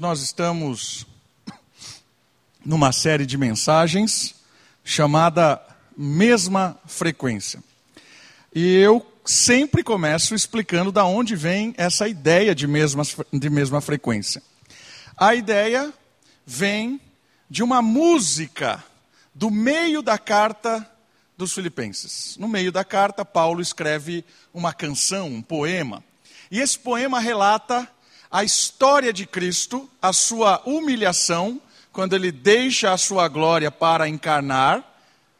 nós estamos numa série de mensagens chamada Mesma Frequência. E eu sempre começo explicando da onde vem essa ideia de mesma, de mesma frequência. A ideia vem de uma música do meio da carta dos Filipenses. No meio da carta, Paulo escreve uma canção, um poema. E esse poema relata a história de Cristo, a sua humilhação, quando ele deixa a sua glória para encarnar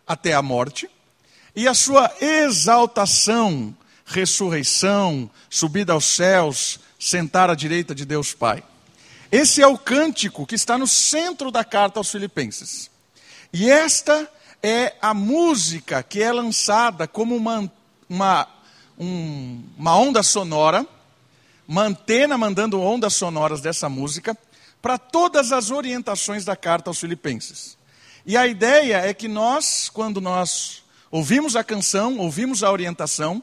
até a morte, e a sua exaltação, ressurreição, subida aos céus, sentar à direita de Deus Pai. Esse é o cântico que está no centro da carta aos Filipenses. E esta é a música que é lançada como uma, uma, um, uma onda sonora uma antena mandando ondas sonoras dessa música para todas as orientações da carta aos Filipenses. E a ideia é que nós, quando nós ouvimos a canção, ouvimos a orientação,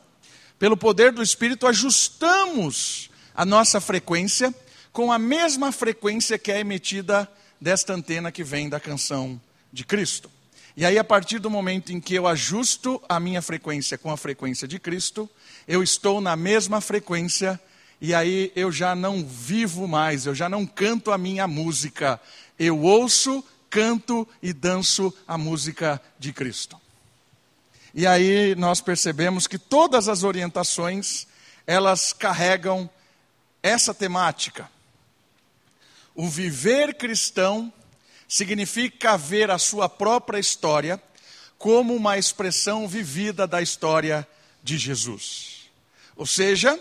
pelo poder do Espírito, ajustamos a nossa frequência com a mesma frequência que é emitida desta antena que vem da canção de Cristo. E aí, a partir do momento em que eu ajusto a minha frequência com a frequência de Cristo, eu estou na mesma frequência e aí eu já não vivo mais, eu já não canto a minha música, eu ouço, canto e danço a música de Cristo. E aí nós percebemos que todas as orientações, elas carregam essa temática. O viver cristão significa ver a sua própria história como uma expressão vivida da história de Jesus. Ou seja,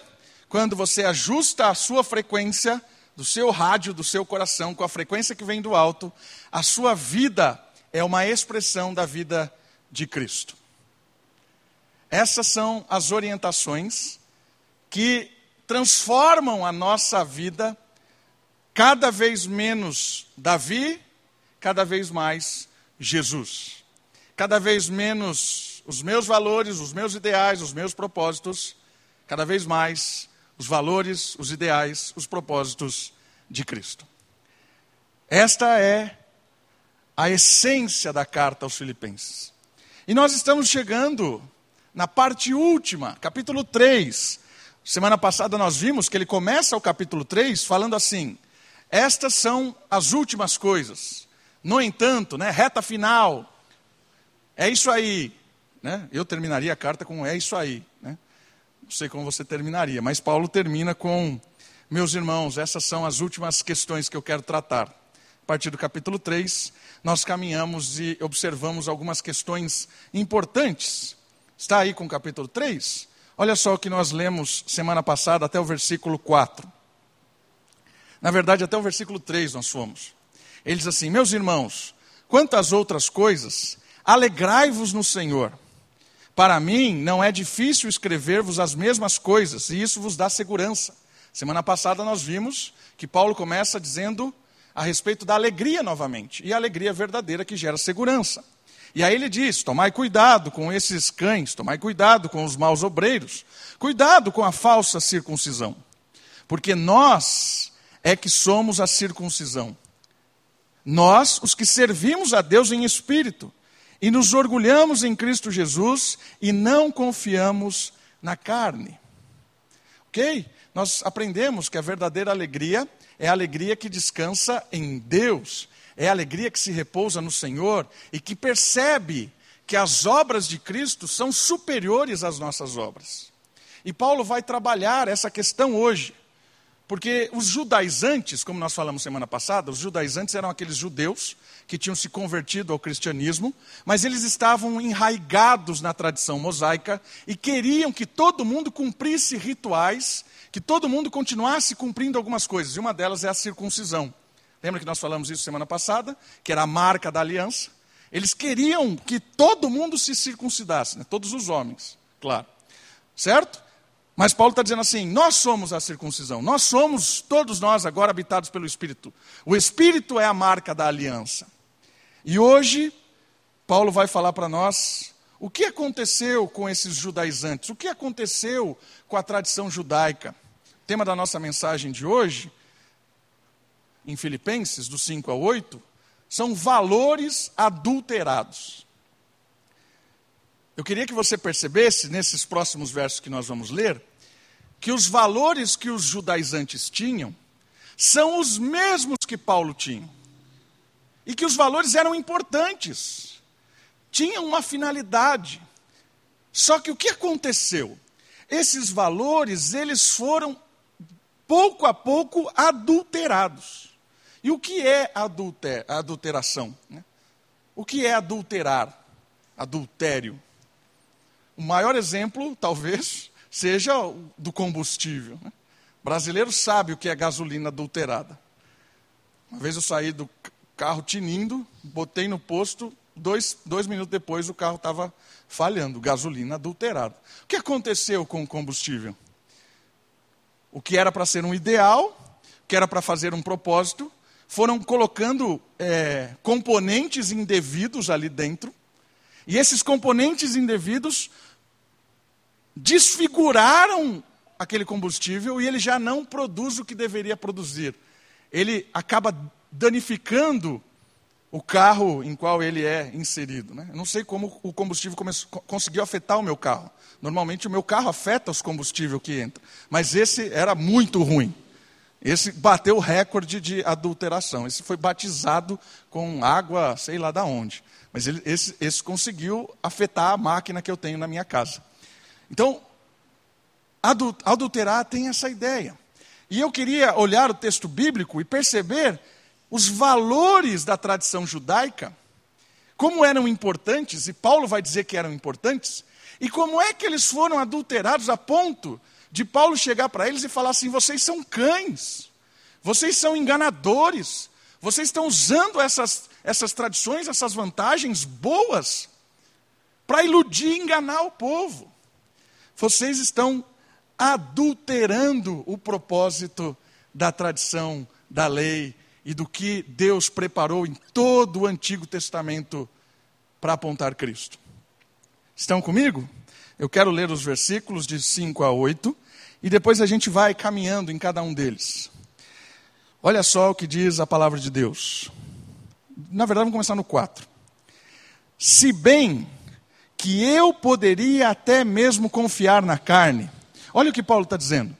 quando você ajusta a sua frequência do seu rádio, do seu coração, com a frequência que vem do alto, a sua vida é uma expressão da vida de Cristo. Essas são as orientações que transformam a nossa vida cada vez menos Davi, cada vez mais Jesus. Cada vez menos os meus valores, os meus ideais, os meus propósitos, cada vez mais os valores, os ideais, os propósitos de Cristo. Esta é a essência da carta aos Filipenses. E nós estamos chegando na parte última, capítulo 3. Semana passada nós vimos que ele começa o capítulo 3 falando assim: Estas são as últimas coisas. No entanto, né, reta final, é isso aí. Né? Eu terminaria a carta com é isso aí. Né? Não sei como você terminaria, mas Paulo termina com: Meus irmãos, essas são as últimas questões que eu quero tratar. A partir do capítulo 3, nós caminhamos e observamos algumas questões importantes. Está aí com o capítulo 3? Olha só o que nós lemos semana passada até o versículo 4. Na verdade, até o versículo 3 nós fomos. Ele diz assim: Meus irmãos, quantas outras coisas, alegrai-vos no Senhor. Para mim, não é difícil escrever-vos as mesmas coisas, e isso vos dá segurança. Semana passada nós vimos que Paulo começa dizendo a respeito da alegria novamente, e a alegria verdadeira que gera segurança. E aí ele diz: tomai cuidado com esses cães, tomai cuidado com os maus obreiros, cuidado com a falsa circuncisão, porque nós é que somos a circuncisão. Nós, os que servimos a Deus em espírito, e nos orgulhamos em Cristo Jesus e não confiamos na carne. Ok? Nós aprendemos que a verdadeira alegria é a alegria que descansa em Deus, é a alegria que se repousa no Senhor e que percebe que as obras de Cristo são superiores às nossas obras. E Paulo vai trabalhar essa questão hoje. Porque os judaizantes, como nós falamos semana passada, os judaizantes eram aqueles judeus que tinham se convertido ao cristianismo, mas eles estavam enraigados na tradição mosaica e queriam que todo mundo cumprisse rituais, que todo mundo continuasse cumprindo algumas coisas, e uma delas é a circuncisão. Lembra que nós falamos isso semana passada? Que era a marca da aliança. Eles queriam que todo mundo se circuncidasse, né? todos os homens, claro. Certo? Mas Paulo está dizendo assim: nós somos a circuncisão, nós somos, todos nós agora habitados pelo Espírito. O Espírito é a marca da aliança. E hoje, Paulo vai falar para nós o que aconteceu com esses judaizantes, o que aconteceu com a tradição judaica. O tema da nossa mensagem de hoje, em Filipenses, do 5 ao 8, são valores adulterados. Eu queria que você percebesse, nesses próximos versos que nós vamos ler, que os valores que os judaizantes tinham são os mesmos que Paulo tinha. E que os valores eram importantes, tinham uma finalidade. Só que o que aconteceu? Esses valores, eles foram pouco a pouco adulterados. E o que é adulter, adulteração? Né? O que é adulterar? Adultério. O maior exemplo, talvez, seja do combustível. Né? O brasileiro sabe o que é gasolina adulterada. Uma vez eu saí do carro tinindo, botei no posto, dois, dois minutos depois o carro estava falhando, gasolina adulterada. O que aconteceu com o combustível? O que era para ser um ideal, o que era para fazer um propósito, foram colocando é, componentes indevidos ali dentro, e esses componentes indevidos desfiguraram aquele combustível e ele já não produz o que deveria produzir. Ele acaba danificando o carro em qual ele é inserido. Né? Eu não sei como o combustível conseguiu afetar o meu carro. Normalmente o meu carro afeta os combustíveis que entra, mas esse era muito ruim. Esse bateu o recorde de adulteração. Esse foi batizado com água, sei lá da onde. Mas ele, esse, esse conseguiu afetar a máquina que eu tenho na minha casa. Então, adulterar tem essa ideia. E eu queria olhar o texto bíblico e perceber os valores da tradição judaica, como eram importantes, e Paulo vai dizer que eram importantes, e como é que eles foram adulterados a ponto de Paulo chegar para eles e falar assim: vocês são cães, vocês são enganadores, vocês estão usando essas, essas tradições, essas vantagens boas, para iludir e enganar o povo. Vocês estão adulterando o propósito da tradição, da lei e do que Deus preparou em todo o Antigo Testamento para apontar Cristo. Estão comigo? Eu quero ler os versículos de 5 a 8 e depois a gente vai caminhando em cada um deles. Olha só o que diz a palavra de Deus. Na verdade, vamos começar no 4. Se bem que eu poderia até mesmo confiar na carne. Olha o que Paulo está dizendo.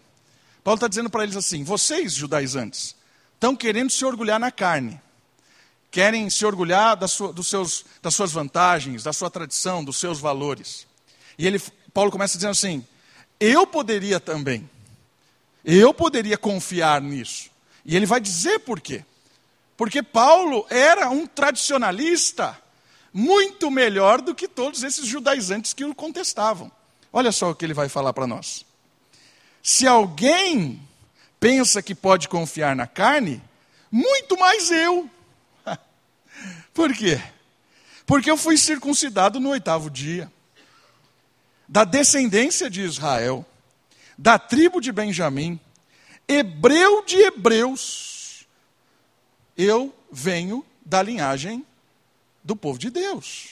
Paulo está dizendo para eles assim: vocês, judaizantes, estão querendo se orgulhar na carne. Querem se orgulhar das, dos seus, das suas vantagens, da sua tradição, dos seus valores. E ele, Paulo começa dizendo assim: eu poderia também. Eu poderia confiar nisso. E ele vai dizer por quê. Porque Paulo era um tradicionalista muito melhor do que todos esses judaizantes que o contestavam. Olha só o que ele vai falar para nós. Se alguém pensa que pode confiar na carne, muito mais eu. Por quê? Porque eu fui circuncidado no oitavo dia, da descendência de Israel, da tribo de Benjamim, hebreu de hebreus. Eu venho da linhagem do povo de Deus.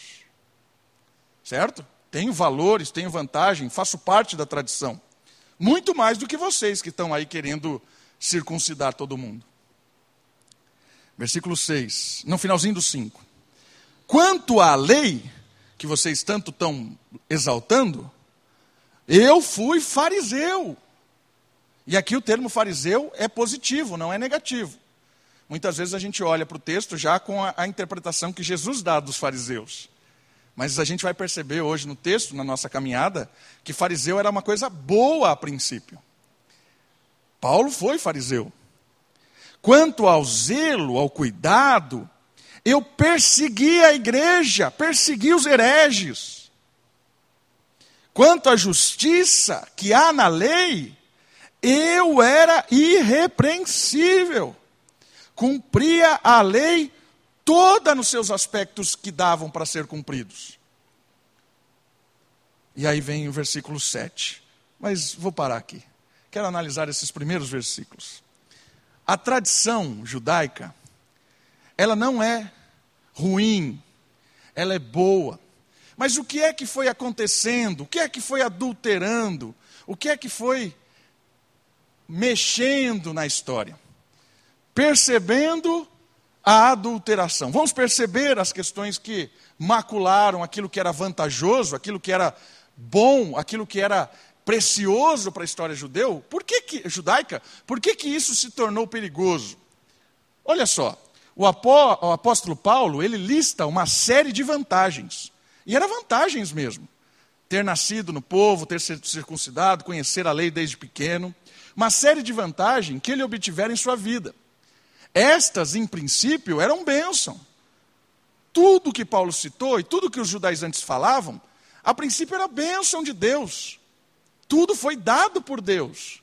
Certo? Tenho valores, tenho vantagem, faço parte da tradição. Muito mais do que vocês que estão aí querendo circuncidar todo mundo. Versículo 6, no finalzinho do 5. Quanto à lei, que vocês tanto estão exaltando, eu fui fariseu. E aqui o termo fariseu é positivo, não é negativo. Muitas vezes a gente olha para o texto já com a, a interpretação que Jesus dá dos fariseus. Mas a gente vai perceber hoje no texto, na nossa caminhada, que fariseu era uma coisa boa a princípio. Paulo foi fariseu. Quanto ao zelo, ao cuidado, eu persegui a igreja, persegui os hereges. Quanto à justiça que há na lei, eu era irrepreensível cumpria a lei toda nos seus aspectos que davam para ser cumpridos. E aí vem o versículo 7. Mas vou parar aqui. Quero analisar esses primeiros versículos. A tradição judaica, ela não é ruim, ela é boa. Mas o que é que foi acontecendo? O que é que foi adulterando? O que é que foi mexendo na história? percebendo a adulteração. Vamos perceber as questões que macularam aquilo que era vantajoso, aquilo que era bom, aquilo que era precioso para a história judeu, por que que, judaica, por que, que isso se tornou perigoso? Olha só, o, apó, o apóstolo Paulo, ele lista uma série de vantagens, e eram vantagens mesmo. Ter nascido no povo, ter sido circuncidado, conhecer a lei desde pequeno, uma série de vantagens que ele obtivera em sua vida. Estas, em princípio, eram bênção. Tudo que Paulo citou e tudo que os judaizantes falavam, a princípio era bênção de Deus. Tudo foi dado por Deus.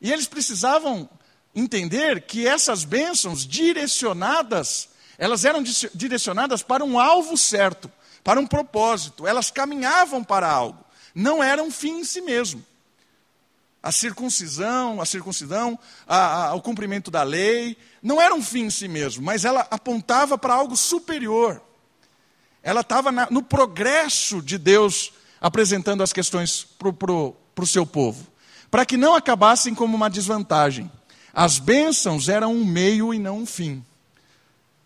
E eles precisavam entender que essas bênçãos direcionadas, elas eram direcionadas para um alvo certo, para um propósito, elas caminhavam para algo, não eram fim em si mesmo. A circuncisão, a circuncidão, a, a, o cumprimento da lei, não era um fim em si mesmo, mas ela apontava para algo superior. Ela estava no progresso de Deus apresentando as questões para o seu povo, para que não acabassem como uma desvantagem. As bênçãos eram um meio e não um fim.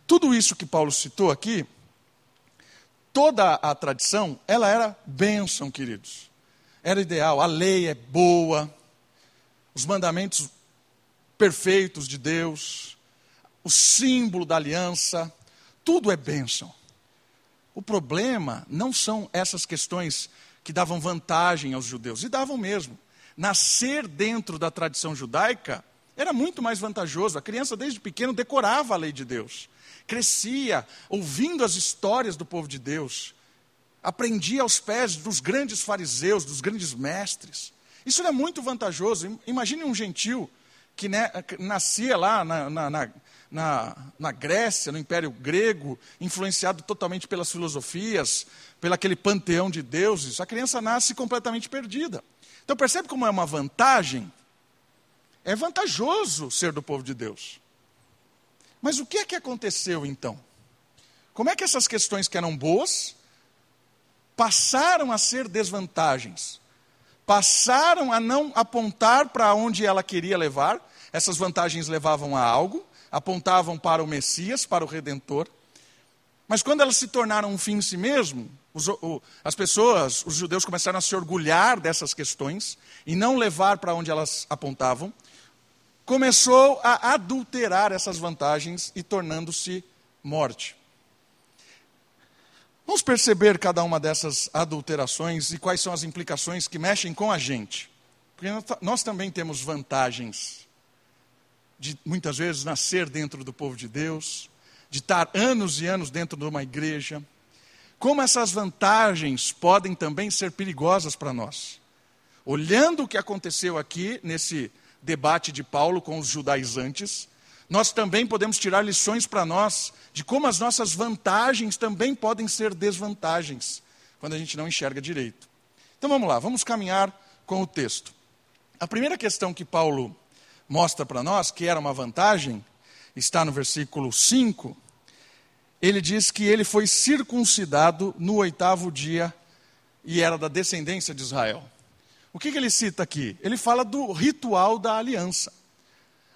Tudo isso que Paulo citou aqui, toda a tradição, ela era bênção, queridos. Era ideal, a lei é boa, os mandamentos perfeitos de Deus, o símbolo da aliança, tudo é bênção. O problema não são essas questões que davam vantagem aos judeus, e davam mesmo. Nascer dentro da tradição judaica era muito mais vantajoso. A criança, desde pequeno, decorava a lei de Deus, crescia ouvindo as histórias do povo de Deus, aprendia aos pés dos grandes fariseus, dos grandes mestres. Isso era muito vantajoso. Imagine um gentil que nascia lá na, na, na, na, na Grécia, no Império Grego, influenciado totalmente pelas filosofias, pelo aquele panteão de deuses. A criança nasce completamente perdida. Então percebe como é uma vantagem é vantajoso ser do povo de Deus. Mas o que é que aconteceu então? Como é que essas questões que eram boas passaram a ser desvantagens? Passaram a não apontar para onde ela queria levar, essas vantagens levavam a algo, apontavam para o Messias, para o Redentor. Mas quando elas se tornaram um fim em si mesmo, os, o, as pessoas, os judeus começaram a se orgulhar dessas questões e não levar para onde elas apontavam começou a adulterar essas vantagens e tornando-se morte. Vamos perceber cada uma dessas adulterações e quais são as implicações que mexem com a gente. Porque nós também temos vantagens de muitas vezes nascer dentro do povo de Deus, de estar anos e anos dentro de uma igreja. Como essas vantagens podem também ser perigosas para nós. Olhando o que aconteceu aqui nesse debate de Paulo com os judaizantes, nós também podemos tirar lições para nós de como as nossas vantagens também podem ser desvantagens quando a gente não enxerga direito. Então vamos lá, vamos caminhar com o texto. A primeira questão que Paulo mostra para nós, que era uma vantagem, está no versículo 5. Ele diz que ele foi circuncidado no oitavo dia e era da descendência de Israel. O que, que ele cita aqui? Ele fala do ritual da aliança.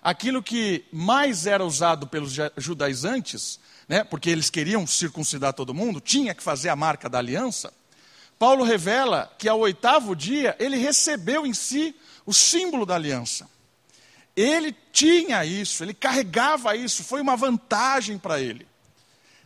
Aquilo que mais era usado pelos judaizantes, né, porque eles queriam circuncidar todo mundo, tinha que fazer a marca da aliança. Paulo revela que ao oitavo dia ele recebeu em si o símbolo da aliança. Ele tinha isso, ele carregava isso, foi uma vantagem para ele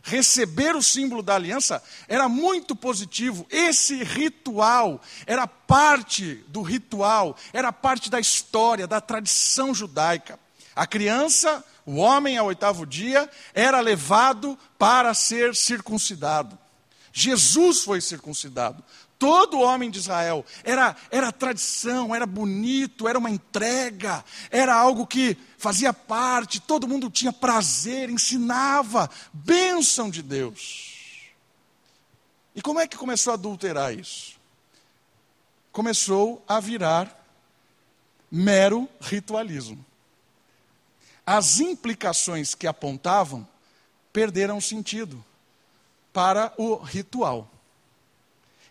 receber o símbolo da aliança era muito positivo. Esse ritual era parte do ritual, era parte da história, da tradição judaica. A criança, o homem ao oitavo dia, era levado para ser circuncidado. Jesus foi circuncidado. Todo homem de Israel era, era tradição, era bonito, era uma entrega, era algo que fazia parte, todo mundo tinha prazer, ensinava, bênção de Deus. E como é que começou a adulterar isso? Começou a virar mero ritualismo. As implicações que apontavam perderam sentido para o ritual.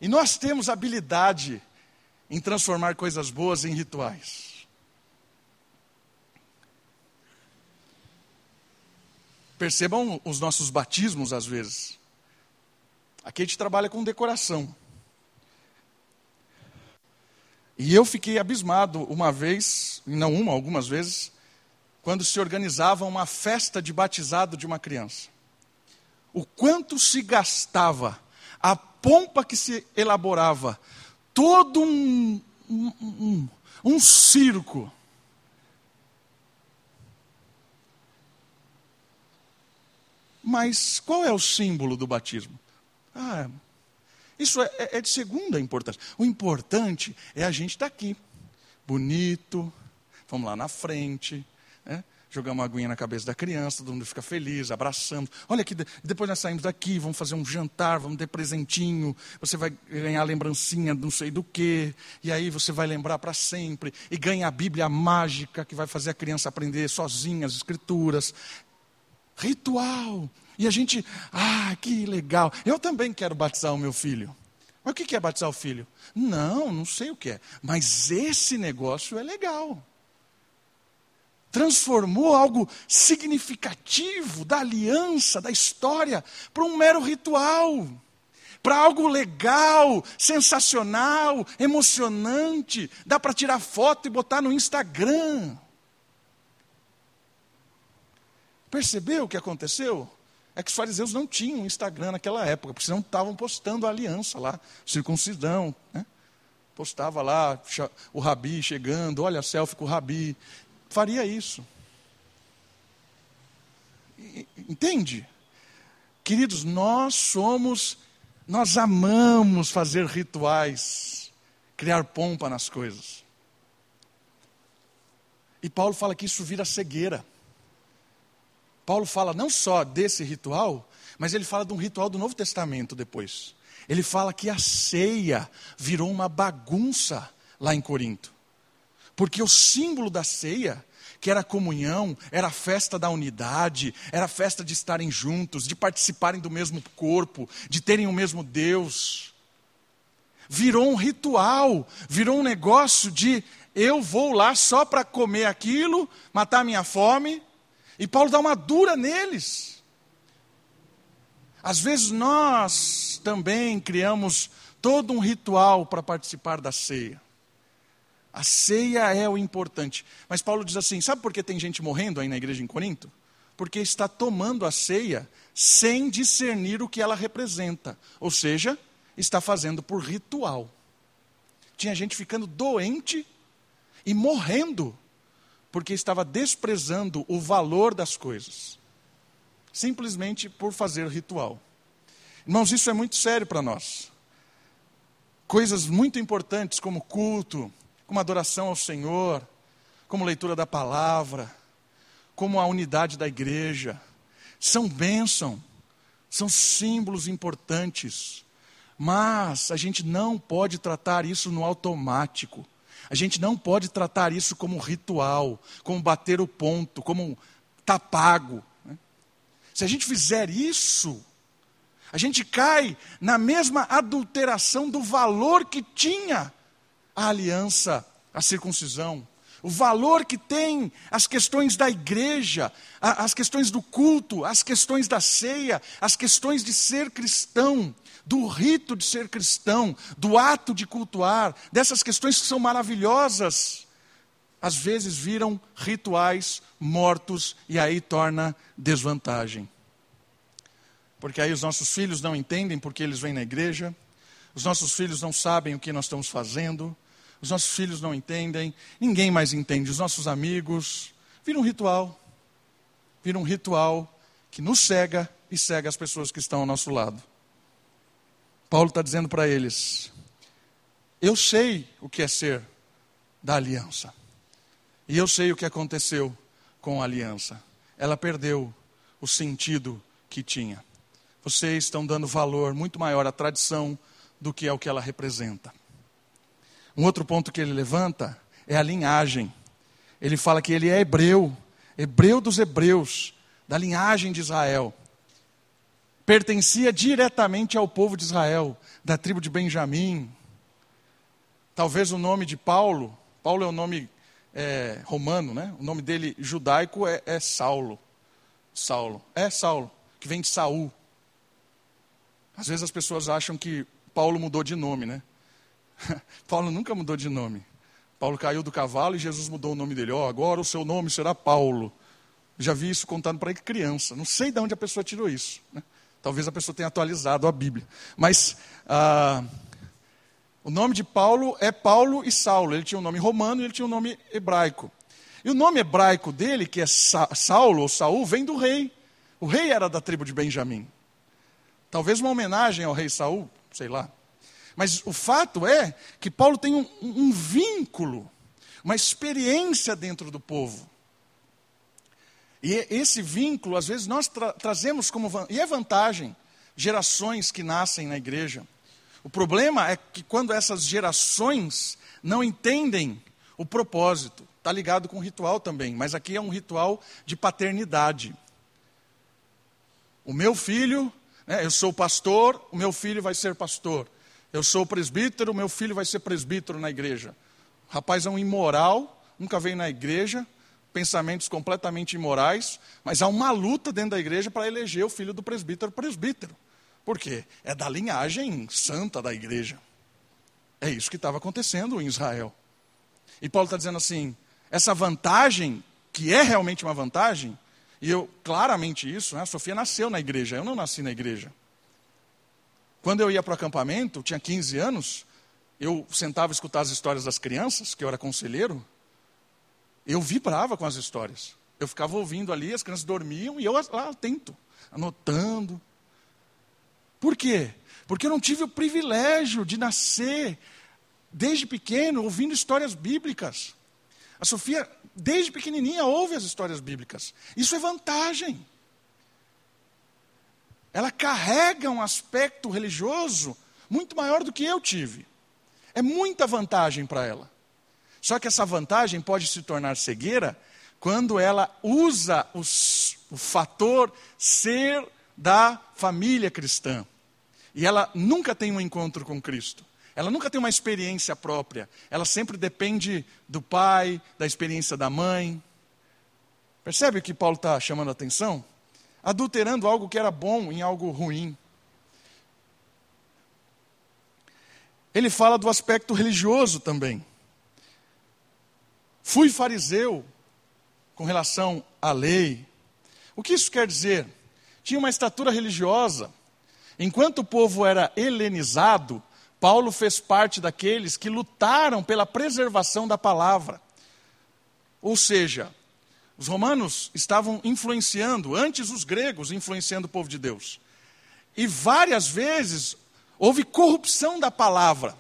E nós temos habilidade em transformar coisas boas em rituais. Percebam os nossos batismos às vezes. Aqui a gente trabalha com decoração. E eu fiquei abismado uma vez, não uma, algumas vezes, quando se organizava uma festa de batizado de uma criança. O quanto se gastava, a pompa que se elaborava, todo um, um, um, um circo. Mas qual é o símbolo do batismo? Ah, isso é, é, é de segunda importância. O importante é a gente estar tá aqui, bonito, vamos lá na frente, né? jogamos uma aguinha na cabeça da criança, todo mundo fica feliz, abraçamos. Olha aqui, depois nós saímos daqui, vamos fazer um jantar, vamos ter presentinho, você vai ganhar lembrancinha não sei do que, e aí você vai lembrar para sempre, e ganha a Bíblia mágica que vai fazer a criança aprender sozinha as escrituras. Ritual. E a gente, ah, que legal. Eu também quero batizar o meu filho. Mas o que é batizar o filho? Não, não sei o que é. Mas esse negócio é legal. Transformou algo significativo da aliança, da história, para um mero ritual. Para algo legal, sensacional, emocionante. Dá para tirar foto e botar no Instagram. Percebeu o que aconteceu? é que os fariseus não tinham Instagram naquela época, porque senão estavam postando a aliança lá, circuncisão. Né? Postava lá o rabi chegando, olha a selfie com o rabi. Faria isso. Entende? Queridos, nós somos, nós amamos fazer rituais, criar pompa nas coisas. E Paulo fala que isso vira cegueira. Paulo fala não só desse ritual, mas ele fala de um ritual do Novo Testamento depois. Ele fala que a ceia virou uma bagunça lá em Corinto. Porque o símbolo da ceia, que era a comunhão, era a festa da unidade, era a festa de estarem juntos, de participarem do mesmo corpo, de terem o mesmo Deus. Virou um ritual, virou um negócio de eu vou lá só para comer aquilo, matar minha fome, e Paulo dá uma dura neles. Às vezes nós também criamos todo um ritual para participar da ceia. A ceia é o importante. Mas Paulo diz assim: sabe por que tem gente morrendo aí na igreja em Corinto? Porque está tomando a ceia sem discernir o que ela representa. Ou seja, está fazendo por ritual. Tinha gente ficando doente e morrendo porque estava desprezando o valor das coisas, simplesmente por fazer ritual. Irmãos, isso é muito sério para nós. Coisas muito importantes como culto, como adoração ao Senhor, como leitura da palavra, como a unidade da igreja, são bênção, são símbolos importantes, mas a gente não pode tratar isso no automático. A gente não pode tratar isso como ritual, como bater o ponto, como tá pago. Né? Se a gente fizer isso, a gente cai na mesma adulteração do valor que tinha a aliança, a circuncisão, o valor que tem as questões da igreja, as questões do culto, as questões da ceia, as questões de ser cristão do rito de ser cristão, do ato de cultuar, dessas questões que são maravilhosas, às vezes viram rituais mortos e aí torna desvantagem. Porque aí os nossos filhos não entendem porque eles vêm na igreja, os nossos filhos não sabem o que nós estamos fazendo, os nossos filhos não entendem, ninguém mais entende, os nossos amigos. Vira um ritual, vira um ritual que nos cega e cega as pessoas que estão ao nosso lado. Paulo está dizendo para eles: Eu sei o que é ser da aliança. E eu sei o que aconteceu com a aliança. Ela perdeu o sentido que tinha. Vocês estão dando valor muito maior à tradição do que ao que ela representa. Um outro ponto que ele levanta é a linhagem. Ele fala que ele é hebreu, hebreu dos hebreus, da linhagem de Israel pertencia diretamente ao povo de Israel, da tribo de Benjamim. Talvez o nome de Paulo, Paulo é o nome é, romano, né? o nome dele judaico é, é Saulo. Saulo. É Saulo, que vem de Saul. Às vezes as pessoas acham que Paulo mudou de nome, né? Paulo nunca mudou de nome. Paulo caiu do cavalo e Jesus mudou o nome dele. Oh, agora o seu nome será Paulo. Já vi isso contando para criança. Não sei de onde a pessoa tirou isso. Né? Talvez a pessoa tenha atualizado a Bíblia. Mas ah, o nome de Paulo é Paulo e Saulo. Ele tinha um nome romano e ele tinha um nome hebraico. E o nome hebraico dele, que é Saulo ou Saul, vem do rei. O rei era da tribo de Benjamim. Talvez uma homenagem ao rei Saul, sei lá. Mas o fato é que Paulo tem um, um vínculo, uma experiência dentro do povo. E esse vínculo, às vezes, nós tra trazemos como. E é vantagem, gerações que nascem na igreja. O problema é que quando essas gerações não entendem o propósito, está ligado com o ritual também, mas aqui é um ritual de paternidade. O meu filho, né, eu sou pastor, o meu filho vai ser pastor. Eu sou presbítero, meu filho vai ser presbítero na igreja. O rapaz é um imoral, nunca veio na igreja, pensamentos completamente imorais, mas há uma luta dentro da igreja para eleger o filho do presbítero presbítero. Por quê? É da linhagem santa da igreja. É isso que estava acontecendo em Israel. E Paulo está dizendo assim: essa vantagem, que é realmente uma vantagem, e eu claramente isso, né? a Sofia nasceu na igreja, eu não nasci na igreja. Quando eu ia para o acampamento, tinha 15 anos, eu sentava a escutar as histórias das crianças, que eu era conselheiro, eu vibrava com as histórias. Eu ficava ouvindo ali, as crianças dormiam e eu lá atento, anotando. Por quê? Porque eu não tive o privilégio de nascer desde pequeno ouvindo histórias bíblicas. A Sofia, desde pequenininha, ouve as histórias bíblicas. Isso é vantagem ela carrega um aspecto religioso muito maior do que eu tive. É muita vantagem para ela. Só que essa vantagem pode se tornar cegueira quando ela usa os, o fator ser da família cristã. E ela nunca tem um encontro com Cristo. Ela nunca tem uma experiência própria. Ela sempre depende do pai, da experiência da mãe. Percebe o que Paulo está chamando a atenção? Adulterando algo que era bom em algo ruim. Ele fala do aspecto religioso também. Fui fariseu com relação à lei. O que isso quer dizer? Tinha uma estatura religiosa. Enquanto o povo era helenizado, Paulo fez parte daqueles que lutaram pela preservação da palavra. Ou seja, os romanos estavam influenciando, antes os gregos influenciando o povo de Deus. E várias vezes houve corrupção da palavra.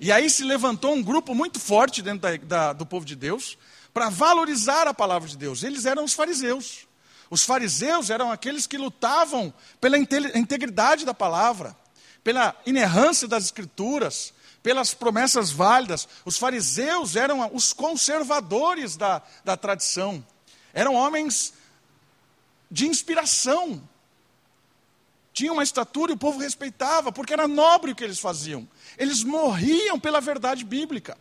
E aí se levantou um grupo muito forte dentro da, da, do povo de Deus para valorizar a palavra de Deus. Eles eram os fariseus. Os fariseus eram aqueles que lutavam pela integridade da palavra, pela inerrância das escrituras, pelas promessas válidas. Os fariseus eram os conservadores da, da tradição. Eram homens de inspiração. Tinham uma estatura e o povo respeitava, porque era nobre o que eles faziam. Eles morriam pela verdade bíblica.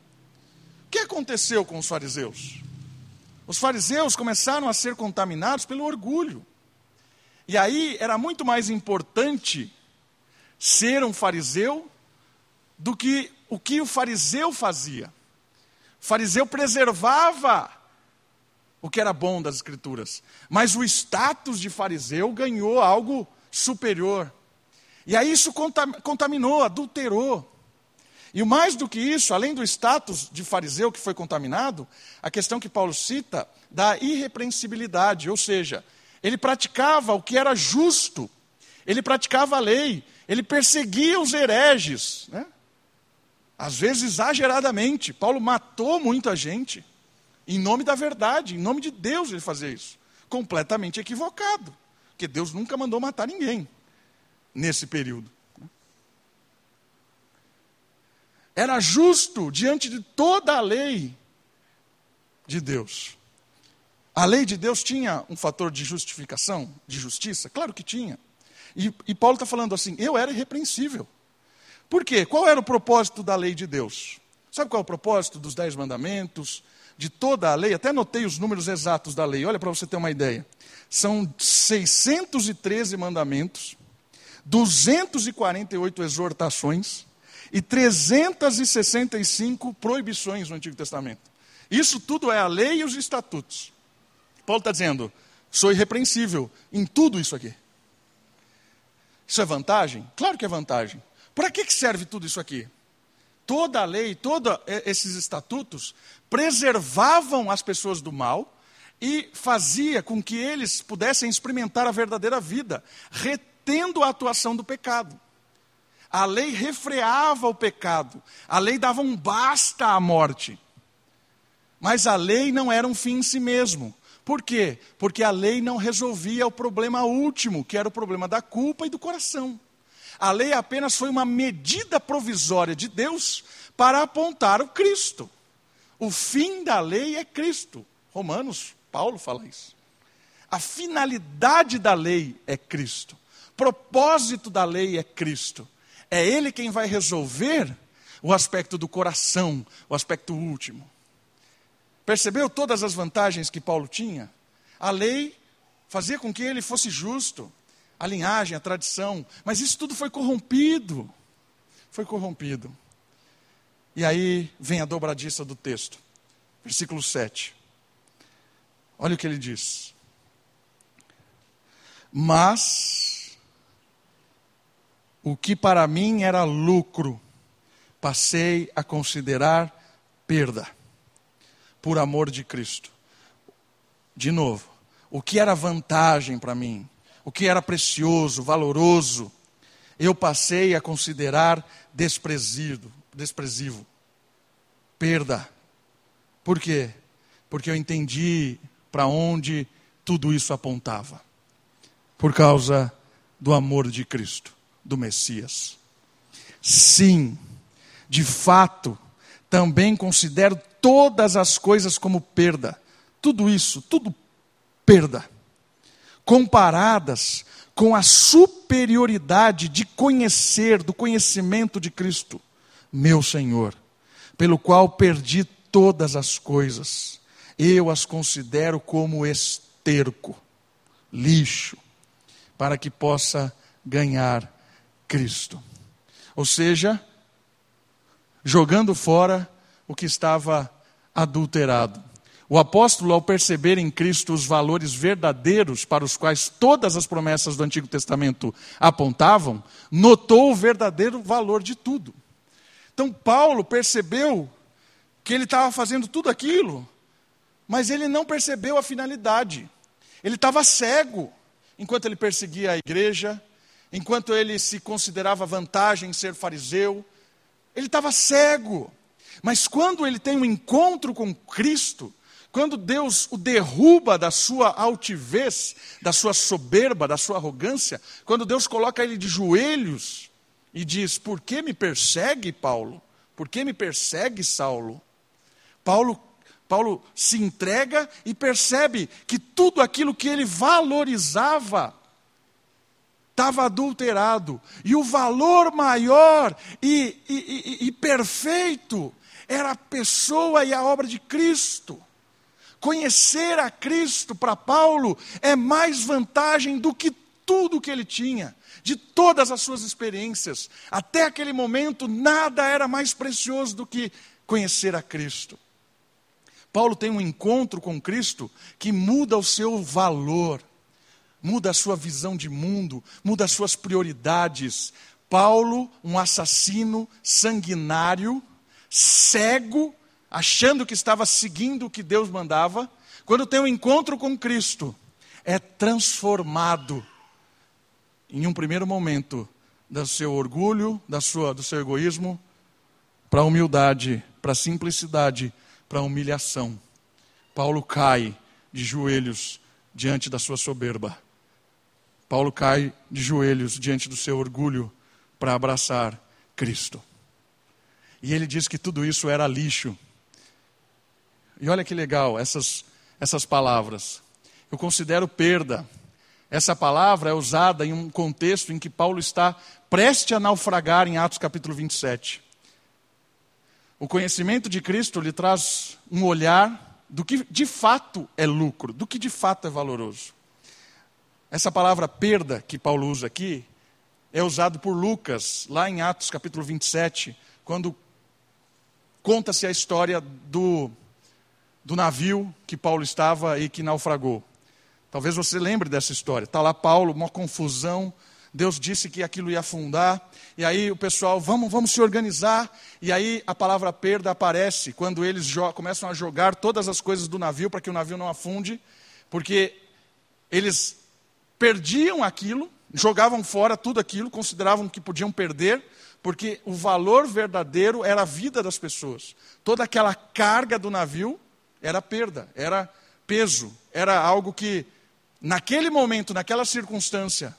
O que aconteceu com os fariseus? Os fariseus começaram a ser contaminados pelo orgulho. E aí era muito mais importante ser um fariseu do que o que o fariseu fazia. O fariseu preservava o que era bom das Escrituras. Mas o status de fariseu ganhou algo superior. E aí isso contaminou, adulterou. E mais do que isso, além do status de fariseu que foi contaminado, a questão que Paulo cita da irrepreensibilidade, ou seja, ele praticava o que era justo, ele praticava a lei, ele perseguia os hereges, né? às vezes exageradamente. Paulo matou muita gente. Em nome da verdade, em nome de Deus ele fazia isso. Completamente equivocado. Porque Deus nunca mandou matar ninguém nesse período. Era justo diante de toda a lei de Deus. A lei de Deus tinha um fator de justificação, de justiça? Claro que tinha. E, e Paulo está falando assim: eu era irrepreensível. Por quê? Qual era o propósito da lei de Deus? Sabe qual é o propósito dos dez mandamentos, de toda a lei, até anotei os números exatos da lei, olha para você ter uma ideia. são 613 mandamentos, 248 exortações e 365 proibições no Antigo Testamento. Isso tudo é a lei e os estatutos. Paulo está dizendo: sou irrepreensível em tudo isso aqui. Isso é vantagem? Claro que é vantagem. Para que serve tudo isso aqui? Toda a lei, todos esses estatutos preservavam as pessoas do mal e fazia com que eles pudessem experimentar a verdadeira vida, retendo a atuação do pecado. A lei refreava o pecado, a lei dava um basta à morte. Mas a lei não era um fim em si mesmo. Por quê? Porque a lei não resolvia o problema último, que era o problema da culpa e do coração. A lei apenas foi uma medida provisória de Deus para apontar o Cristo. O fim da lei é Cristo. Romanos, Paulo fala isso. A finalidade da lei é Cristo. Propósito da lei é Cristo. É Ele quem vai resolver o aspecto do coração, o aspecto último. Percebeu todas as vantagens que Paulo tinha? A lei fazia com que ele fosse justo, a linhagem, a tradição, mas isso tudo foi corrompido. Foi corrompido. E aí vem a dobradiça do texto, versículo 7. Olha o que ele diz. Mas o que para mim era lucro, passei a considerar perda, por amor de Cristo. De novo, o que era vantagem para mim, o que era precioso, valoroso, eu passei a considerar desprezível, desprezível. Perda. Por quê? Porque eu entendi para onde tudo isso apontava. Por causa do amor de Cristo, do Messias. Sim, de fato, também considero todas as coisas como perda. Tudo isso, tudo perda comparadas com a superioridade de conhecer, do conhecimento de Cristo, meu Senhor, pelo qual perdi todas as coisas. Eu as considero como esterco, lixo, para que possa ganhar Cristo. Ou seja, jogando fora o que estava adulterado. O apóstolo, ao perceber em Cristo os valores verdadeiros para os quais todas as promessas do Antigo Testamento apontavam, notou o verdadeiro valor de tudo. Então, Paulo percebeu que ele estava fazendo tudo aquilo, mas ele não percebeu a finalidade. Ele estava cego enquanto ele perseguia a igreja, enquanto ele se considerava vantagem em ser fariseu. Ele estava cego. Mas quando ele tem um encontro com Cristo, quando Deus o derruba da sua altivez, da sua soberba, da sua arrogância, quando Deus coloca ele de joelhos e diz: Por que me persegue, Paulo? Por que me persegue, Saulo? Paulo, Paulo se entrega e percebe que tudo aquilo que ele valorizava estava adulterado, e o valor maior e, e, e, e perfeito era a pessoa e a obra de Cristo. Conhecer a Cristo para Paulo é mais vantagem do que tudo que ele tinha, de todas as suas experiências. Até aquele momento, nada era mais precioso do que conhecer a Cristo. Paulo tem um encontro com Cristo que muda o seu valor, muda a sua visão de mundo, muda as suas prioridades. Paulo, um assassino sanguinário, cego, achando que estava seguindo o que Deus mandava, quando tem um encontro com Cristo, é transformado em um primeiro momento do seu orgulho, da sua, do seu egoísmo, para a humildade, para a simplicidade, para a humilhação. Paulo cai de joelhos diante da sua soberba. Paulo cai de joelhos diante do seu orgulho para abraçar Cristo. E ele diz que tudo isso era lixo e olha que legal essas, essas palavras. Eu considero perda. Essa palavra é usada em um contexto em que Paulo está prestes a naufragar em Atos capítulo 27. O conhecimento de Cristo lhe traz um olhar do que de fato é lucro, do que de fato é valoroso. Essa palavra perda que Paulo usa aqui é usado por Lucas, lá em Atos capítulo 27, quando conta-se a história do, do navio que Paulo estava e que naufragou. Talvez você lembre dessa história. Está lá Paulo, uma confusão. Deus disse que aquilo ia afundar. E aí o pessoal, vamos, vamos se organizar. E aí a palavra perda aparece quando eles começam a jogar todas as coisas do navio para que o navio não afunde. Porque eles perdiam aquilo, jogavam fora tudo aquilo, consideravam que podiam perder, porque o valor verdadeiro era a vida das pessoas. Toda aquela carga do navio era perda, era peso, era algo que naquele momento, naquela circunstância,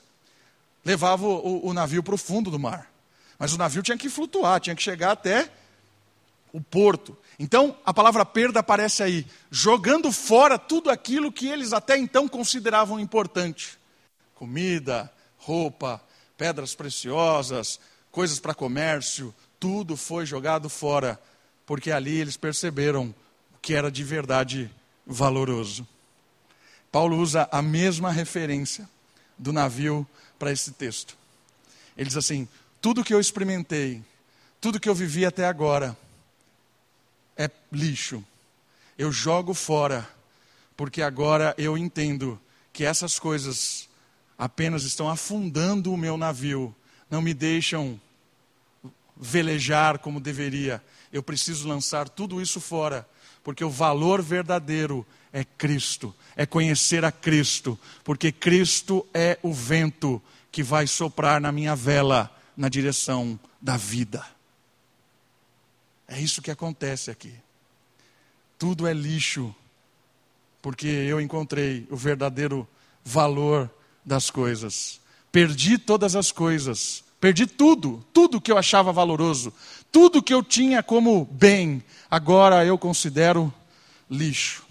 levava o, o navio para o fundo do mar. Mas o navio tinha que flutuar, tinha que chegar até o porto. Então, a palavra perda aparece aí, jogando fora tudo aquilo que eles até então consideravam importante: comida, roupa, pedras preciosas, coisas para comércio, tudo foi jogado fora, porque ali eles perceberam o que era de verdade valoroso. Paulo usa a mesma referência do navio para esse texto. Ele diz assim: tudo que eu experimentei, tudo que eu vivi até agora, é lixo. Eu jogo fora, porque agora eu entendo que essas coisas apenas estão afundando o meu navio, não me deixam velejar como deveria. Eu preciso lançar tudo isso fora, porque o valor verdadeiro é Cristo, é conhecer a Cristo, porque Cristo é o vento que vai soprar na minha vela na direção da vida. É isso que acontece aqui. Tudo é lixo, porque eu encontrei o verdadeiro valor das coisas. Perdi todas as coisas, perdi tudo, tudo que eu achava valoroso, tudo que eu tinha como bem, agora eu considero lixo.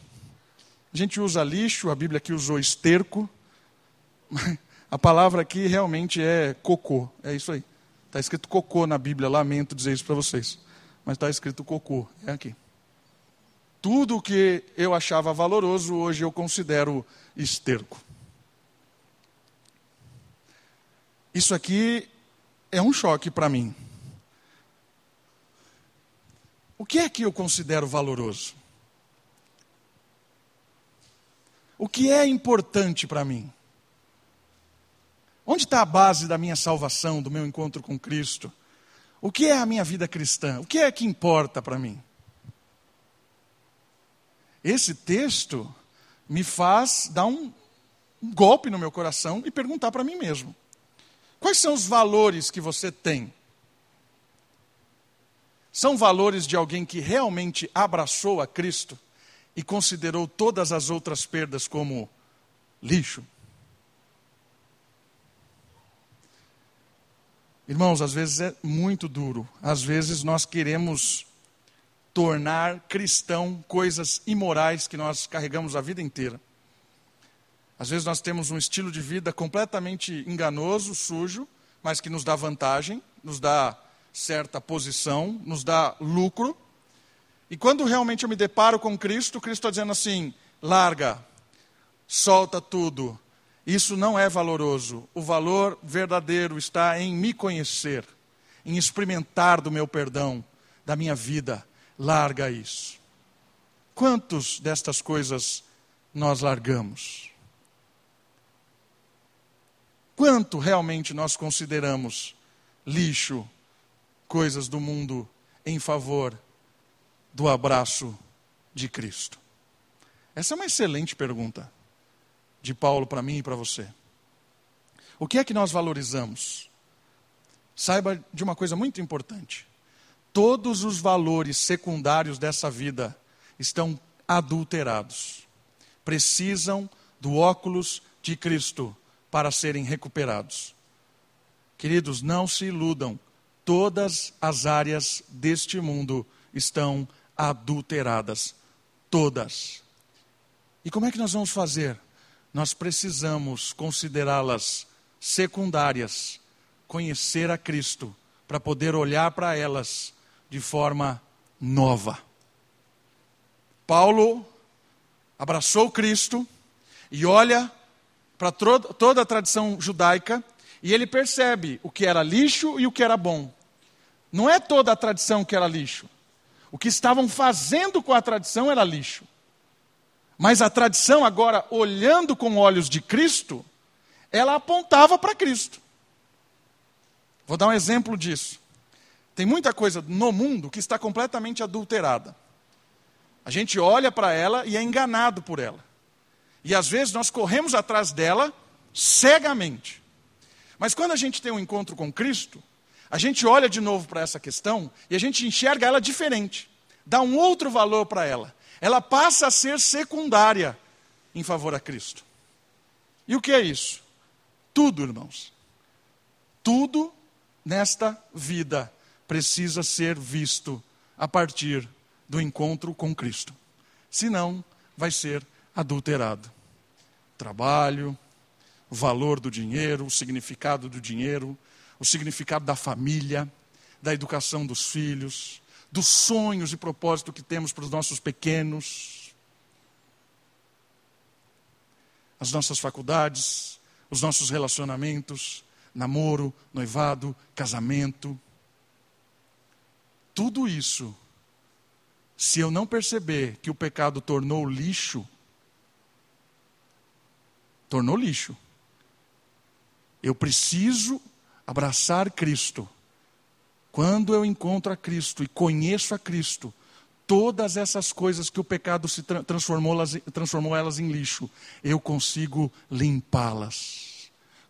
A gente usa lixo, a Bíblia aqui usou esterco. A palavra aqui realmente é cocô. É isso aí. Está escrito cocô na Bíblia, lamento dizer isso para vocês. Mas está escrito cocô. É aqui. Tudo que eu achava valoroso, hoje eu considero esterco. Isso aqui é um choque para mim. O que é que eu considero valoroso? O que é importante para mim? Onde está a base da minha salvação, do meu encontro com Cristo? O que é a minha vida cristã? O que é que importa para mim? Esse texto me faz dar um, golpe no meu coração e perguntar para mim mesmo: quais são os valores que você tem? São valores de alguém que realmente abraçou a Cristo? E considerou todas as outras perdas como lixo. Irmãos, às vezes é muito duro. Às vezes nós queremos tornar cristão coisas imorais que nós carregamos a vida inteira. Às vezes nós temos um estilo de vida completamente enganoso, sujo, mas que nos dá vantagem, nos dá certa posição, nos dá lucro. E quando realmente eu me deparo com Cristo, Cristo está dizendo assim: larga, solta tudo. Isso não é valoroso. O valor verdadeiro está em me conhecer, em experimentar do meu perdão, da minha vida. Larga isso. Quantos destas coisas nós largamos? Quanto realmente nós consideramos lixo, coisas do mundo em favor do abraço de Cristo? Essa é uma excelente pergunta de Paulo para mim e para você. O que é que nós valorizamos? Saiba de uma coisa muito importante: todos os valores secundários dessa vida estão adulterados. Precisam do óculos de Cristo para serem recuperados. Queridos, não se iludam, todas as áreas deste mundo estão adulteradas. Todas. E como é que nós vamos fazer? Nós precisamos considerá-las secundárias, conhecer a Cristo, para poder olhar para elas de forma nova. Paulo abraçou Cristo e olha para toda a tradição judaica e ele percebe o que era lixo e o que era bom. Não é toda a tradição que era lixo. O que estavam fazendo com a tradição era lixo. Mas a tradição, agora, olhando com olhos de Cristo, ela apontava para Cristo. Vou dar um exemplo disso. Tem muita coisa no mundo que está completamente adulterada. A gente olha para ela e é enganado por ela. E às vezes nós corremos atrás dela cegamente. Mas quando a gente tem um encontro com Cristo, a gente olha de novo para essa questão e a gente enxerga ela diferente, dá um outro valor para ela. Ela passa a ser secundária em favor a Cristo. E o que é isso? Tudo, irmãos. Tudo nesta vida precisa ser visto a partir do encontro com Cristo. Senão, vai ser adulterado. Trabalho, valor do dinheiro, o significado do dinheiro, o significado da família, da educação dos filhos, dos sonhos e propósito que temos para os nossos pequenos, as nossas faculdades, os nossos relacionamentos, namoro, noivado, casamento. Tudo isso, se eu não perceber que o pecado tornou lixo, tornou lixo. Eu preciso abraçar Cristo. Quando eu encontro a Cristo e conheço a Cristo, todas essas coisas que o pecado se transformou, transformou elas em lixo, eu consigo limpá-las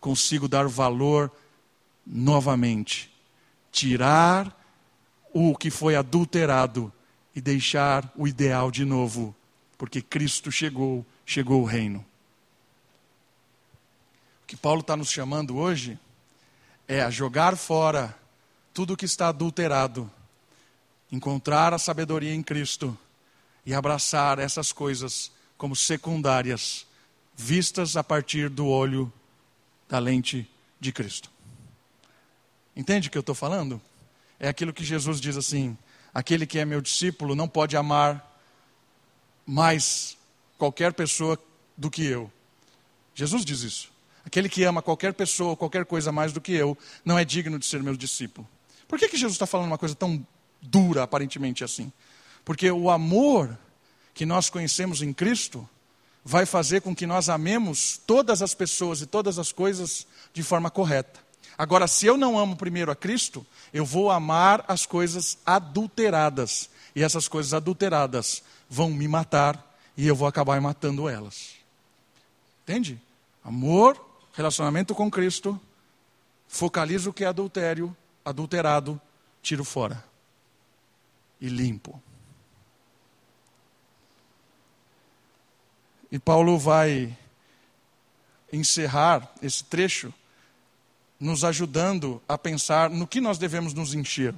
consigo dar valor novamente. Tirar o que foi adulterado e deixar o ideal de novo, porque Cristo chegou, chegou o reino. O que Paulo está nos chamando hoje é a jogar fora tudo que está adulterado, encontrar a sabedoria em Cristo e abraçar essas coisas como secundárias, vistas a partir do olho da lente de Cristo. Entende o que eu estou falando? É aquilo que Jesus diz assim: aquele que é meu discípulo não pode amar mais qualquer pessoa do que eu. Jesus diz isso. Aquele que ama qualquer pessoa, qualquer coisa mais do que eu, não é digno de ser meu discípulo. Por que, que Jesus está falando uma coisa tão dura, aparentemente assim? Porque o amor que nós conhecemos em Cristo vai fazer com que nós amemos todas as pessoas e todas as coisas de forma correta. Agora, se eu não amo primeiro a Cristo, eu vou amar as coisas adulteradas. E essas coisas adulteradas vão me matar e eu vou acabar matando elas. Entende? Amor, relacionamento com Cristo, focalizo o que é adultério, adulterado, tiro fora e limpo. E Paulo vai encerrar esse trecho nos ajudando a pensar no que nós devemos nos encher.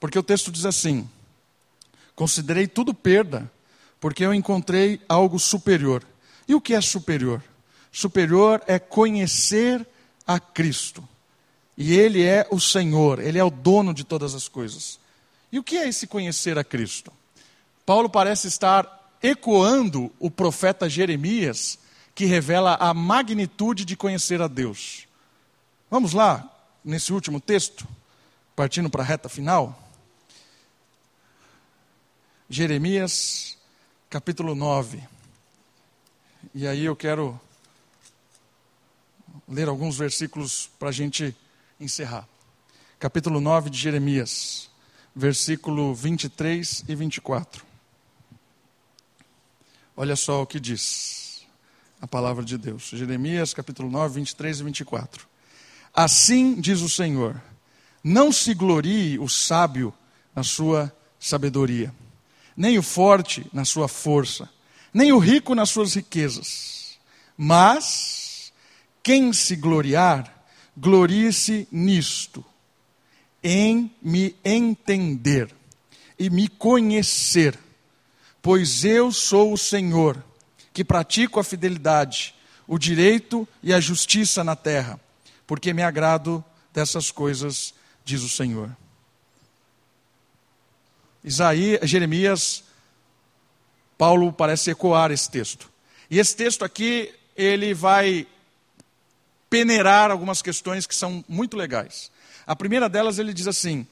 Porque o texto diz assim: Considerei tudo perda, porque eu encontrei algo superior. E o que é superior? Superior é conhecer a Cristo. E Ele é o Senhor, Ele é o dono de todas as coisas. E o que é esse conhecer a Cristo? Paulo parece estar ecoando o profeta Jeremias, que revela a magnitude de conhecer a Deus. Vamos lá, nesse último texto, partindo para a reta final. Jeremias, capítulo 9. E aí eu quero ler alguns versículos para a gente encerrar. Capítulo 9 de Jeremias, versículo 23 e 24. Olha só o que diz a palavra de Deus. Jeremias capítulo 9, 23 e 24. Assim diz o Senhor: Não se glorie o sábio na sua sabedoria, nem o forte na sua força, nem o rico nas suas riquezas. Mas quem se gloriar, glorie-se nisto, em me entender e me conhecer Pois eu sou o Senhor, que pratico a fidelidade, o direito e a justiça na terra, porque me agrado dessas coisas, diz o Senhor. Isaías, Jeremias, Paulo parece ecoar esse texto. E esse texto aqui, ele vai peneirar algumas questões que são muito legais. A primeira delas, ele diz assim: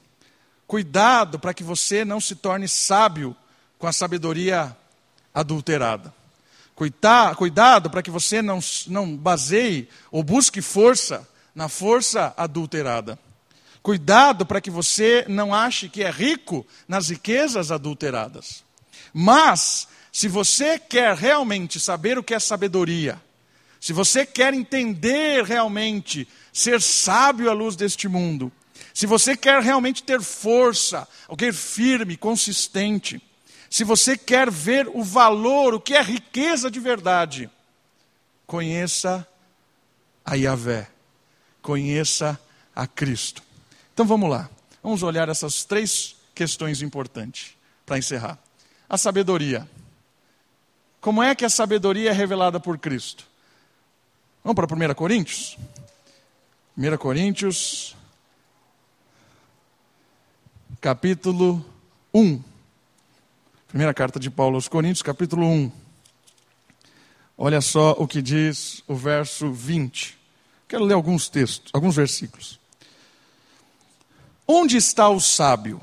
cuidado para que você não se torne sábio com a sabedoria adulterada. Cuidado, cuidado para que você não, não baseie ou busque força na força adulterada. Cuidado para que você não ache que é rico nas riquezas adulteradas. Mas, se você quer realmente saber o que é sabedoria, se você quer entender realmente, ser sábio à luz deste mundo, se você quer realmente ter força, alguém firme, consistente, se você quer ver o valor, o que é riqueza de verdade, conheça a Yahvé, conheça a Cristo. Então vamos lá, vamos olhar essas três questões importantes para encerrar. A sabedoria. Como é que a sabedoria é revelada por Cristo? Vamos para 1 Coríntios? 1 Coríntios, capítulo 1. Primeira carta de Paulo aos Coríntios, capítulo 1. Olha só o que diz o verso 20. Quero ler alguns textos, alguns versículos. Onde está o sábio?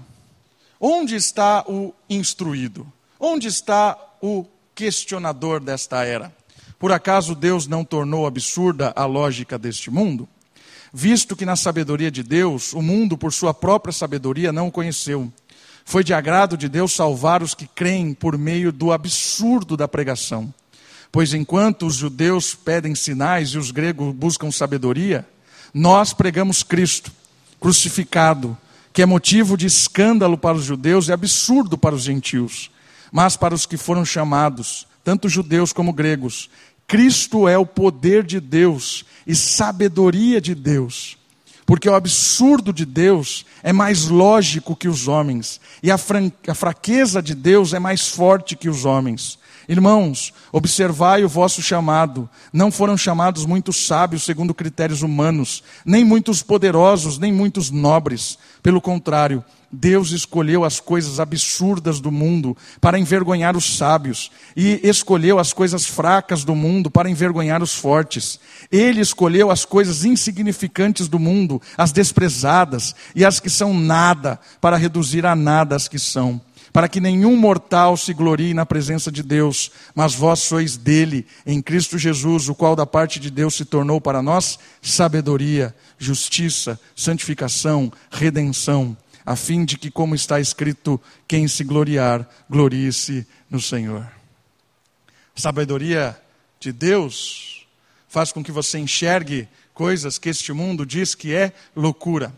Onde está o instruído? Onde está o questionador desta era? Por acaso Deus não tornou absurda a lógica deste mundo? Visto que na sabedoria de Deus, o mundo, por sua própria sabedoria, não o conheceu. Foi de agrado de Deus salvar os que creem por meio do absurdo da pregação. Pois enquanto os judeus pedem sinais e os gregos buscam sabedoria, nós pregamos Cristo, crucificado, que é motivo de escândalo para os judeus e absurdo para os gentios. Mas para os que foram chamados, tanto judeus como gregos, Cristo é o poder de Deus e sabedoria de Deus. Porque o absurdo de Deus é mais lógico que os homens, e a, a fraqueza de Deus é mais forte que os homens. Irmãos, observai o vosso chamado. Não foram chamados muitos sábios segundo critérios humanos, nem muitos poderosos, nem muitos nobres. Pelo contrário, Deus escolheu as coisas absurdas do mundo para envergonhar os sábios, e escolheu as coisas fracas do mundo para envergonhar os fortes. Ele escolheu as coisas insignificantes do mundo, as desprezadas, e as que são nada, para reduzir a nada as que são para que nenhum mortal se glorie na presença de Deus, mas vós sois dele, em Cristo Jesus, o qual da parte de Deus se tornou para nós sabedoria, justiça, santificação, redenção a fim de que, como está escrito, quem se gloriar, glorie-se no Senhor. Sabedoria de Deus faz com que você enxergue coisas que este mundo diz que é loucura.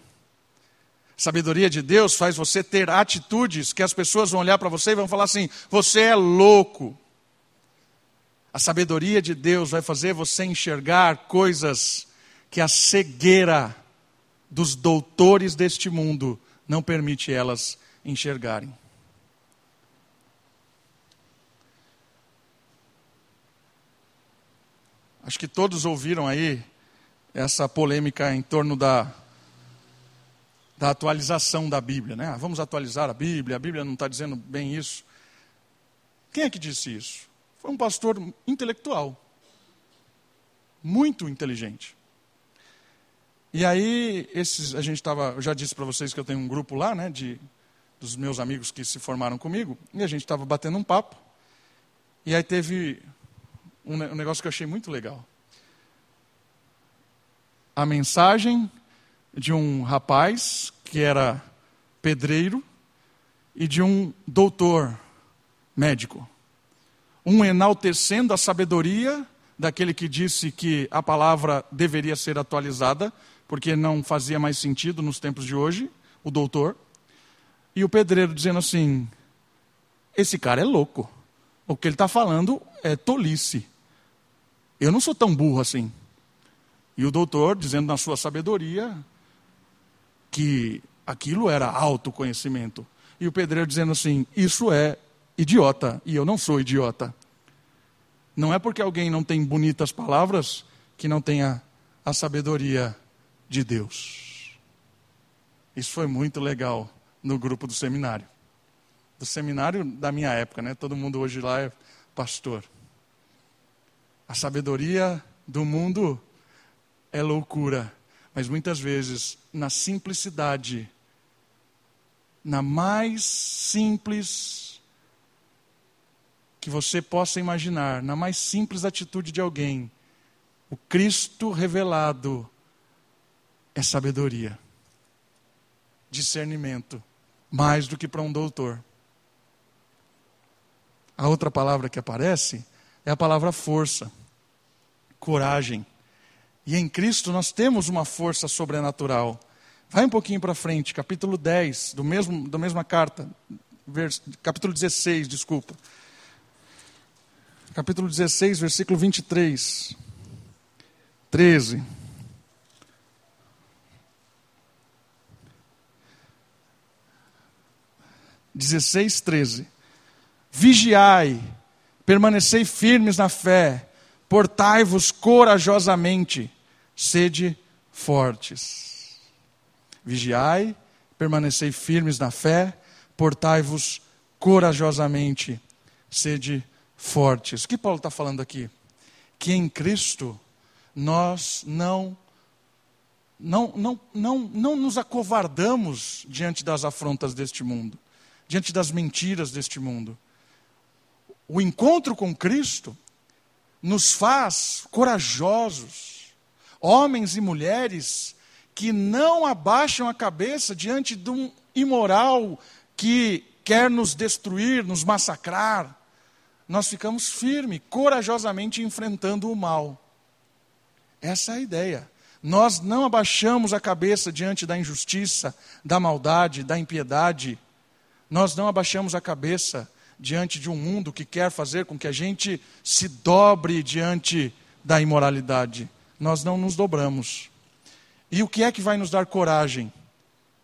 Sabedoria de Deus faz você ter atitudes que as pessoas vão olhar para você e vão falar assim: você é louco. A sabedoria de Deus vai fazer você enxergar coisas que a cegueira dos doutores deste mundo não permite elas enxergarem. Acho que todos ouviram aí essa polêmica em torno da, da atualização da Bíblia, né? Ah, vamos atualizar a Bíblia, a Bíblia não está dizendo bem isso. Quem é que disse isso? Foi um pastor intelectual, muito inteligente. E aí, esses, a gente estava, eu já disse para vocês que eu tenho um grupo lá, né, de, dos meus amigos que se formaram comigo, e a gente estava batendo um papo, e aí teve um, um negócio que eu achei muito legal. A mensagem de um rapaz que era pedreiro e de um doutor médico. Um enaltecendo a sabedoria daquele que disse que a palavra deveria ser atualizada porque não fazia mais sentido nos tempos de hoje, o doutor. E o pedreiro dizendo assim: esse cara é louco. O que ele está falando é tolice. Eu não sou tão burro assim. E o doutor dizendo na sua sabedoria que aquilo era autoconhecimento. E o pedreiro dizendo assim: isso é idiota. E eu não sou idiota. Não é porque alguém não tem bonitas palavras que não tenha a sabedoria de Deus. Isso foi muito legal no grupo do seminário. Do seminário da minha época, né? Todo mundo hoje lá é pastor. A sabedoria do mundo é loucura, mas muitas vezes na simplicidade, na mais simples que você possa imaginar, na mais simples atitude de alguém, o Cristo revelado é sabedoria, discernimento, mais do que para um doutor. A outra palavra que aparece é a palavra força, coragem. E em Cristo nós temos uma força sobrenatural. Vai um pouquinho para frente, capítulo 10, do mesmo, da mesma carta, capítulo 16, desculpa. Capítulo 16, versículo 23. 13. Dezesseis, treze. Vigiai, permanecei firmes na fé, portai-vos corajosamente, sede fortes. Vigiai, permanecei firmes na fé, portai-vos corajosamente, sede fortes. O que Paulo está falando aqui? Que em Cristo nós não, não, não, não, não nos acovardamos diante das afrontas deste mundo, diante das mentiras deste mundo o encontro com Cristo nos faz corajosos, homens e mulheres que não abaixam a cabeça diante de um imoral que quer nos destruir, nos massacrar. Nós ficamos firmes, corajosamente enfrentando o mal. Essa é a ideia. Nós não abaixamos a cabeça diante da injustiça, da maldade, da impiedade. Nós não abaixamos a cabeça diante de um mundo que quer fazer com que a gente se dobre diante da imoralidade. Nós não nos dobramos. E o que é que vai nos dar coragem?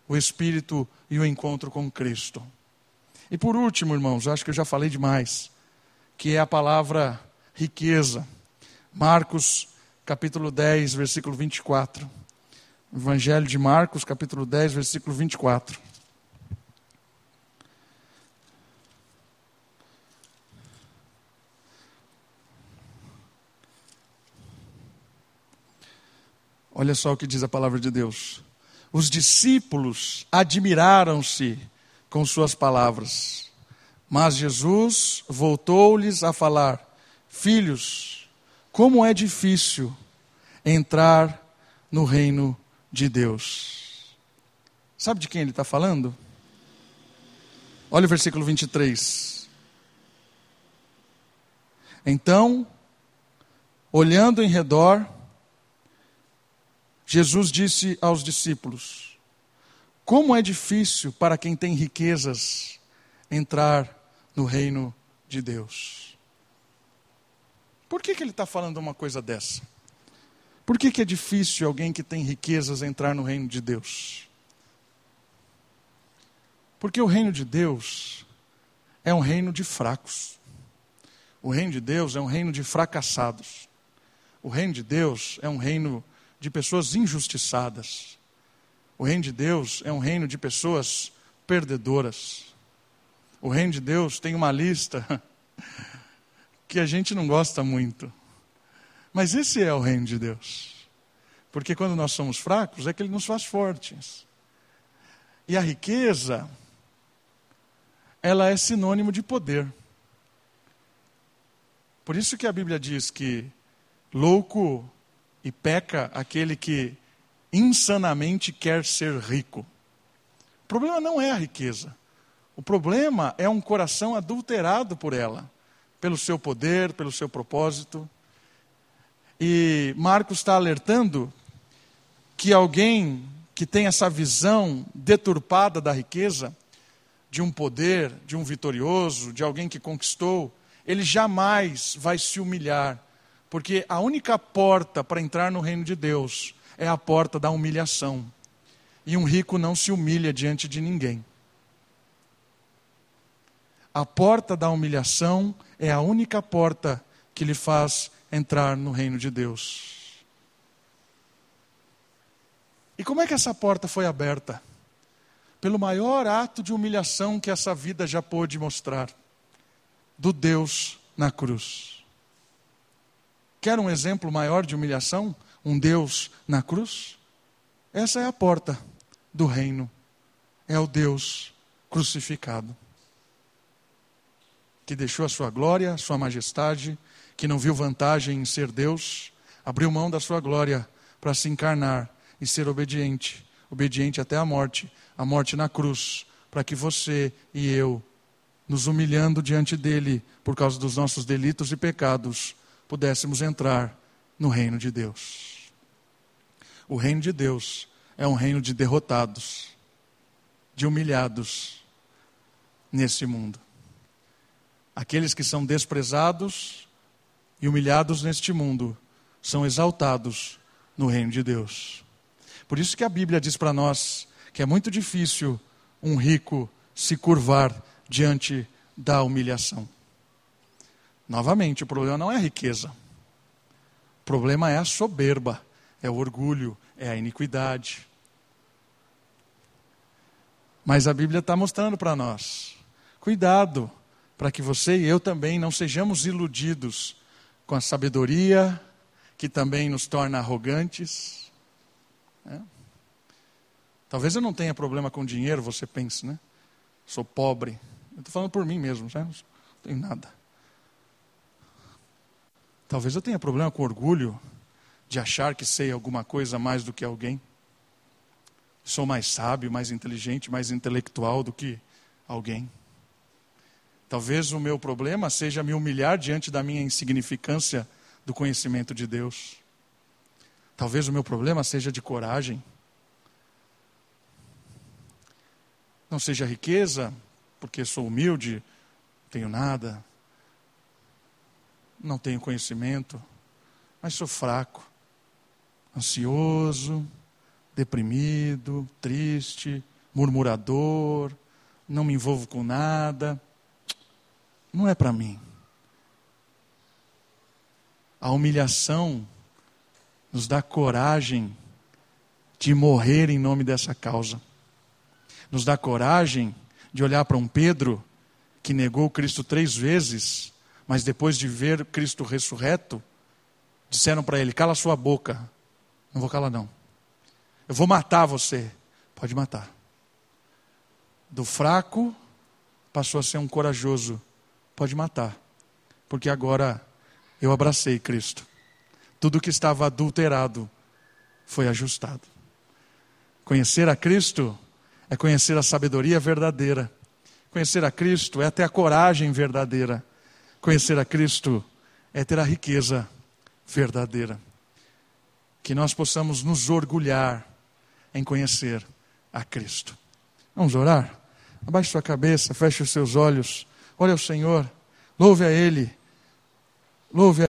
O Espírito e o encontro com Cristo. E por último, irmãos, acho que eu já falei demais, que é a palavra riqueza. Marcos, capítulo 10, versículo 24. Evangelho de Marcos, capítulo 10, versículo 24. Olha só o que diz a palavra de Deus. Os discípulos admiraram-se com suas palavras, mas Jesus voltou-lhes a falar: Filhos, como é difícil entrar no reino de Deus. Sabe de quem ele está falando? Olha o versículo 23. Então, olhando em redor, Jesus disse aos discípulos: Como é difícil para quem tem riquezas entrar no reino de Deus. Por que, que ele está falando uma coisa dessa? Por que, que é difícil alguém que tem riquezas entrar no reino de Deus? Porque o reino de Deus é um reino de fracos. O reino de Deus é um reino de fracassados. O reino de Deus é um reino de pessoas injustiçadas. O reino de Deus é um reino de pessoas perdedoras. O reino de Deus tem uma lista que a gente não gosta muito. Mas esse é o reino de Deus. Porque quando nós somos fracos, é que ele nos faz fortes. E a riqueza, ela é sinônimo de poder. Por isso que a Bíblia diz que louco e peca aquele que insanamente quer ser rico. O problema não é a riqueza. O problema é um coração adulterado por ela, pelo seu poder, pelo seu propósito. E Marcos está alertando que alguém que tem essa visão deturpada da riqueza, de um poder, de um vitorioso, de alguém que conquistou, ele jamais vai se humilhar porque a única porta para entrar no reino de Deus é a porta da humilhação. E um rico não se humilha diante de ninguém. A porta da humilhação é a única porta que lhe faz entrar no reino de Deus. E como é que essa porta foi aberta? Pelo maior ato de humilhação que essa vida já pôde mostrar do Deus na cruz. Quer um exemplo maior de humilhação? um Deus na cruz? Essa é a porta do reino. É o Deus crucificado. Que deixou a sua glória, sua majestade, que não viu vantagem em ser Deus, abriu mão da sua glória para se encarnar e ser obediente, obediente até a morte, a morte na cruz, para que você e eu, nos humilhando diante dele por causa dos nossos delitos e pecados, pudéssemos entrar no reino de Deus. O reino de Deus é um reino de derrotados, de humilhados nesse mundo. Aqueles que são desprezados e humilhados neste mundo são exaltados no reino de Deus. Por isso que a Bíblia diz para nós que é muito difícil um rico se curvar diante da humilhação. Novamente, o problema não é a riqueza. O problema é a soberba, é o orgulho, é a iniquidade. Mas a Bíblia está mostrando para nós: cuidado, para que você e eu também não sejamos iludidos com a sabedoria que também nos torna arrogantes. É. Talvez eu não tenha problema com dinheiro, você pense, né? Sou pobre. Eu estou falando por mim mesmo, né? não tenho nada. Talvez eu tenha problema com orgulho de achar que sei alguma coisa mais do que alguém. Sou mais sábio, mais inteligente, mais intelectual do que alguém. Talvez o meu problema seja me humilhar diante da minha insignificância do conhecimento de Deus. Talvez o meu problema seja de coragem. Não seja riqueza, porque sou humilde, tenho nada, não tenho conhecimento, mas sou fraco, ansioso, deprimido, triste, murmurador, não me envolvo com nada não é para mim. A humilhação nos dá coragem de morrer em nome dessa causa. Nos dá coragem de olhar para um Pedro que negou Cristo três vezes, mas depois de ver Cristo ressurreto, disseram para ele: cala sua boca. Não vou calar, não. Eu vou matar você. Pode matar. Do fraco passou a ser um corajoso pode matar, porque agora eu abracei Cristo. Tudo que estava adulterado foi ajustado. Conhecer a Cristo é conhecer a sabedoria verdadeira. Conhecer a Cristo é ter a coragem verdadeira. Conhecer a Cristo é ter a riqueza verdadeira. Que nós possamos nos orgulhar em conhecer a Cristo. Vamos orar? Abaixe sua cabeça, feche os seus olhos. Olha o Senhor, louve a Ele, louve a